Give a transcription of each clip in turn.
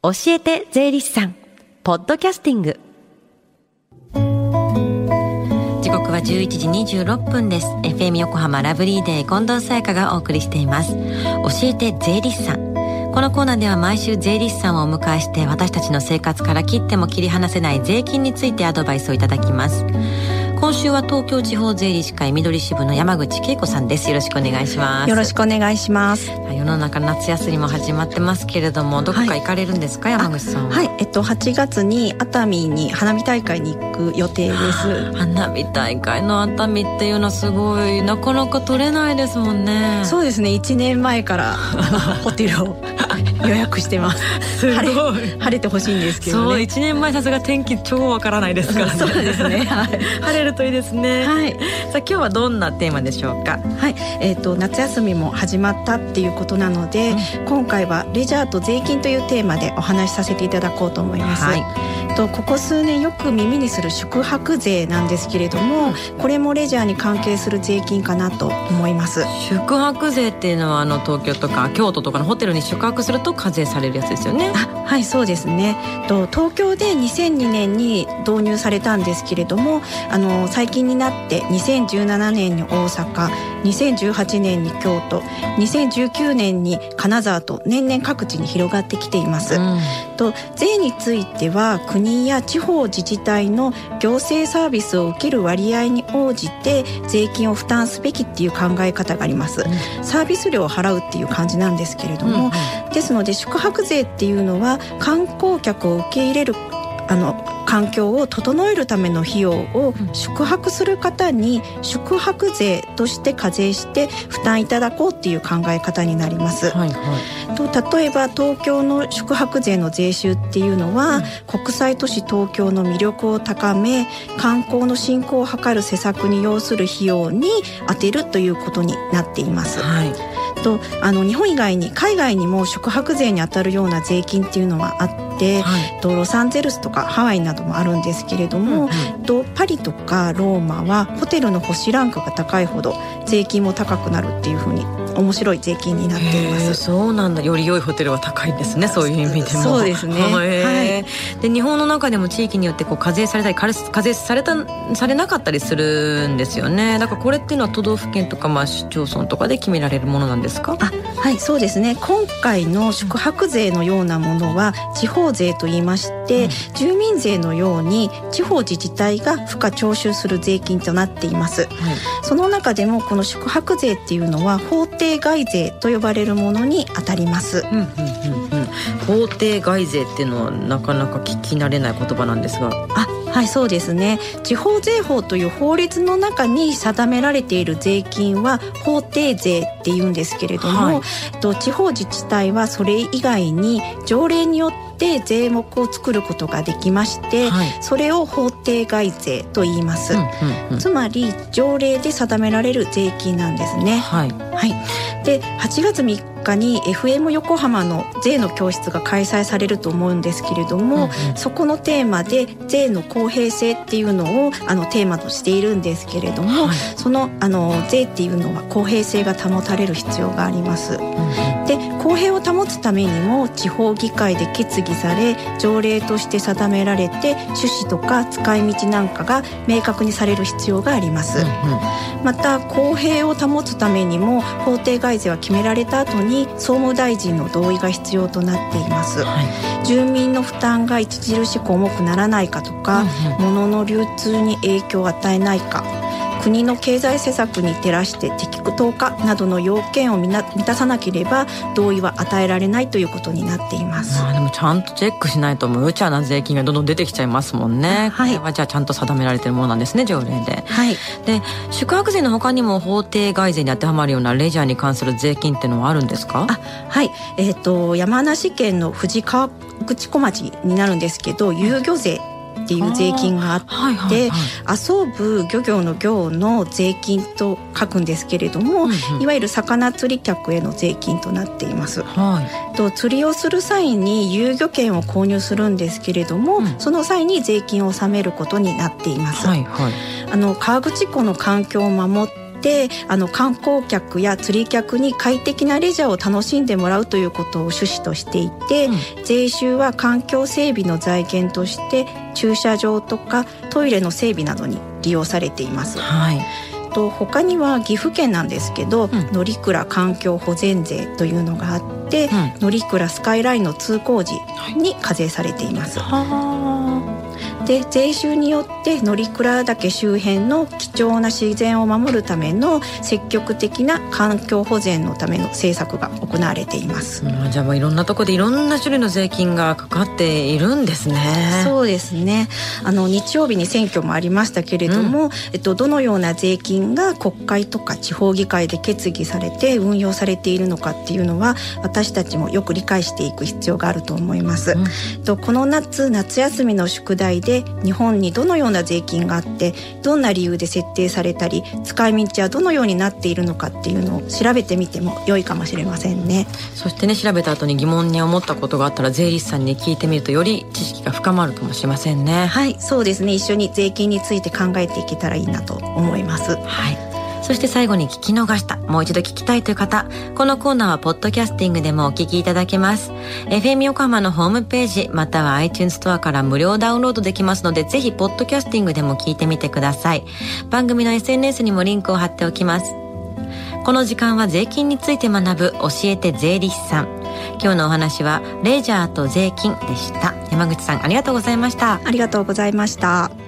教えて税理士さん。ポッドキャスティング。時刻は11時26分です。FM 横浜ラブリーデー近藤沙耶香がお送りしています。教えて税理士さん。このコーナーでは毎週税理士さんをお迎えして私たちの生活から切っても切り離せない税金についてアドバイスをいただきます。今週は東京地方税理士会緑支部の山口恵子さんです。よろしくお願いします。よろしくお願いします。世の中夏休みも始まってますけれどもどこか行かれるんですか、はい、山口さんは。い。えっと8月に熱海に花火大会に行く予定です。花火大会の熱海っていうのはすごい。なかなか取れないですもんね。そうですね。1年前からホテルを 予約してます。す晴れ晴れてほしいんですけど、ね、そう1年前さすが天気超わからないですからね。そうですね、はい、晴れるといいですね。はい。さあ今日はどんなテーマでしょうか？はい。えっ、ー、と夏休みも始まったっていうことなので、うん、今回はレジャーと税金というテーマでお話しさせていただこうと思います、はいとここ数年よく耳にする宿泊税なんですけれどもこれもレジャーに関係する税金かなと思います。宿泊税っていうのはあの東京とか京都とかのホテルに宿泊すると課税されるやつですよね。はいそうですね。と東京で2002年に導入されたんですけれどもあの最近になって2017年に大阪2018年に京都2019年に金沢と年々各地に広がってきています、うん、と税については国や地方自治体の行政サービスを受ける割合に応じて税金を負担すべきっていう考え方があります、うん、サービス料を払うっていう感じなんですけれども、うんうん、ですので宿泊税っていうのは観光客を受け入れるあの環境を整えるための費用を宿泊する方に宿泊税として課税して負担いただこうっていう考え方になります。はいはい、と例えば東京の宿泊税の税収っていうのは、うん、国際都市東京の魅力を高め観光の振興を図る施策に要する費用に充てるということになっています。はいとあの日本以外に海外にも宿泊税に当たるような税金っていうのはあって、はい、とロサンゼルスとかハワイなどもあるんですけれども、うんうん、とパリとかローマはホテルの星ランクが高いほど税金も高くなるっていうふうに面白い税金になっています。そうなんだ。より良いホテルは高いんですねそういう意味でも。そうですね、はい、で日本の中でも地域によってこう課税されたり課税されたされなかったりするんですよね。だからこれっていうのは都道府県とかまあ市町村とかで決められるものなんですか？あはいそうですね。今回の宿泊税のようなものは地方税と言いまして、うん、住民税のように地方自治体が付加徴収する税金となっています、はい、その中でもこの宿泊税っていうのは法定定外税と呼ばれるものにあたります。うんうんうんうん、法定外税っていうのはなかなか聞き慣れない言葉なんですが。あはいそうですね地方税法という法律の中に定められている税金は法定税っていうんですけれども、はい、と地方自治体はそれ以外に条例によって税目を作ることができまして、はい、それを法定外税と言います、うんうんうん、つまり条例で定められる税金なんですね。はい、はい、で8月3日に FM 横浜の税の教室が開催されると思うんですけれども、うんうん、そこのテーマで税の公平性っていうのをあのテーマとしているんですけれども、はい、そのあの税っていうのは公平性が保たれる必要があります。うんうん、で公平を保つためにも地方議会で決議され条例として定められて趣旨とか使い道なんかが明確にされる必要があります。うんうん、また公平を保つためにも法定外税は決められた後に総務大臣の同意が必要となっています、はい、住民の負担が著しく重くならないかとか、うんうん、物の流通に影響を与えないか国の経済施策に照らして適当化などの要件を満たさなければ同意は与えられないということになっています。あでもちゃんとチェックしないと無茶な税金がどんどん出てきちゃいますもんね。はい、これはじゃあちゃんと定められてるものなんですね条例で。はい。で宿泊税の他にも法定外税に当てはまるようなレジャーに関する税金っていうのはあるんですか？あはい。えっ、ー、と山梨県の富士川口小町になるんですけど遊漁税っていう税金があって、はいはいはい、遊ぶ漁業の業の税金と書くんですけれども、うんうん、いわゆる魚釣り客への税金となっています。はい、と釣りをする際に遊漁券を購入するんですけれども、うん、その際に税金を納めることになっています。はいはい、あの川口湖の環境を守ってあの観光客や釣り客に快適なレジャーを楽しんでもらうということを趣旨としていて、うん、税収は環境整備の財源として駐車場とかトイレの整備などに利用されています。はいと他には岐阜県なんですけど、うん、乗鞍環境保全税というのがあって、うん、乗鞍スカイラインの通行時に課税されています。はいで税収によって乗鞍岳周辺の貴重な自然を守るための積極的な環境保全のための政策が行われています、うん、じゃあもういろんなところでいろんな種類の税金がかかっているんですね。そうですね。あの日曜日に選挙もありましたけれども、うん、えっと、どのような税金が国会とか地方議会で決議されて運用されているのかっていうのは私たちもよく理解していく必要があると思います、うん、とこの夏夏休みの宿題で日本にどのような税金があってどんな理由で設定されたり使い道はどのようになっているのかっていうのを調べてみても良いかもしれませんね。そしてね調べた後に疑問に思ったことがあったら税理士さんに聞いてみるとより知識が深まるかもしれませんね。はいそうですね。一緒に税金について考えていけたらいいなと思います。はいそして最後に聞き逃した、もう一度聞きたいという方、このコーナーはポッドキャスティングでもお聞きいただけます。FM 横浜のホームページ、または iTunes ストアから無料ダウンロードできますので、ぜひポッドキャスティングでも聞いてみてください。番組の SNS にもリンクを貼っておきます。この時間は税金について学ぶ教えて税理士さん。今日のお話はレジャーと税金でした。山口さんありがとうございました。ありがとうございました。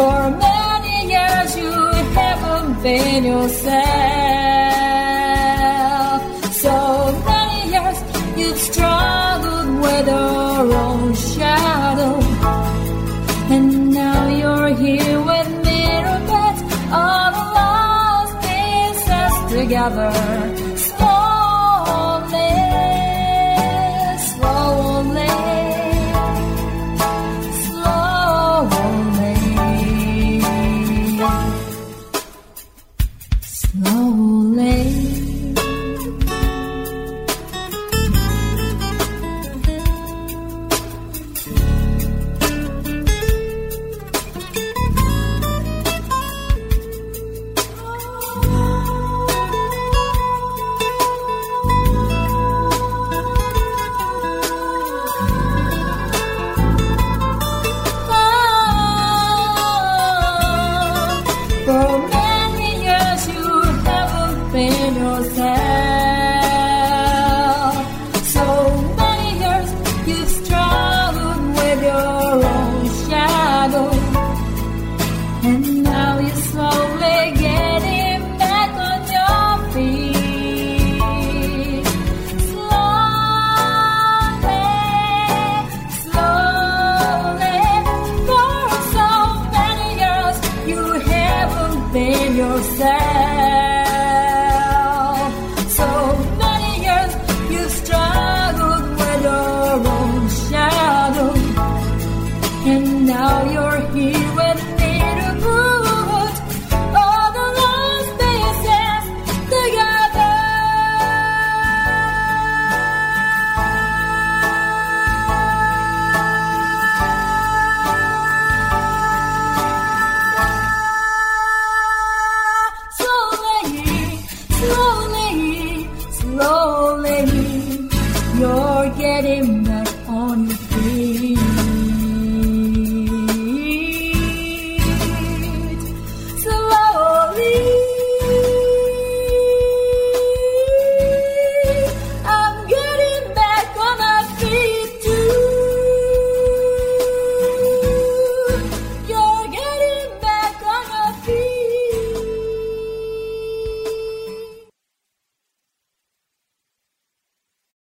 For many years you haven't been yourself. So many years you've struggled with your own shadow. And now you're here with me, beds, all the lost pieces together.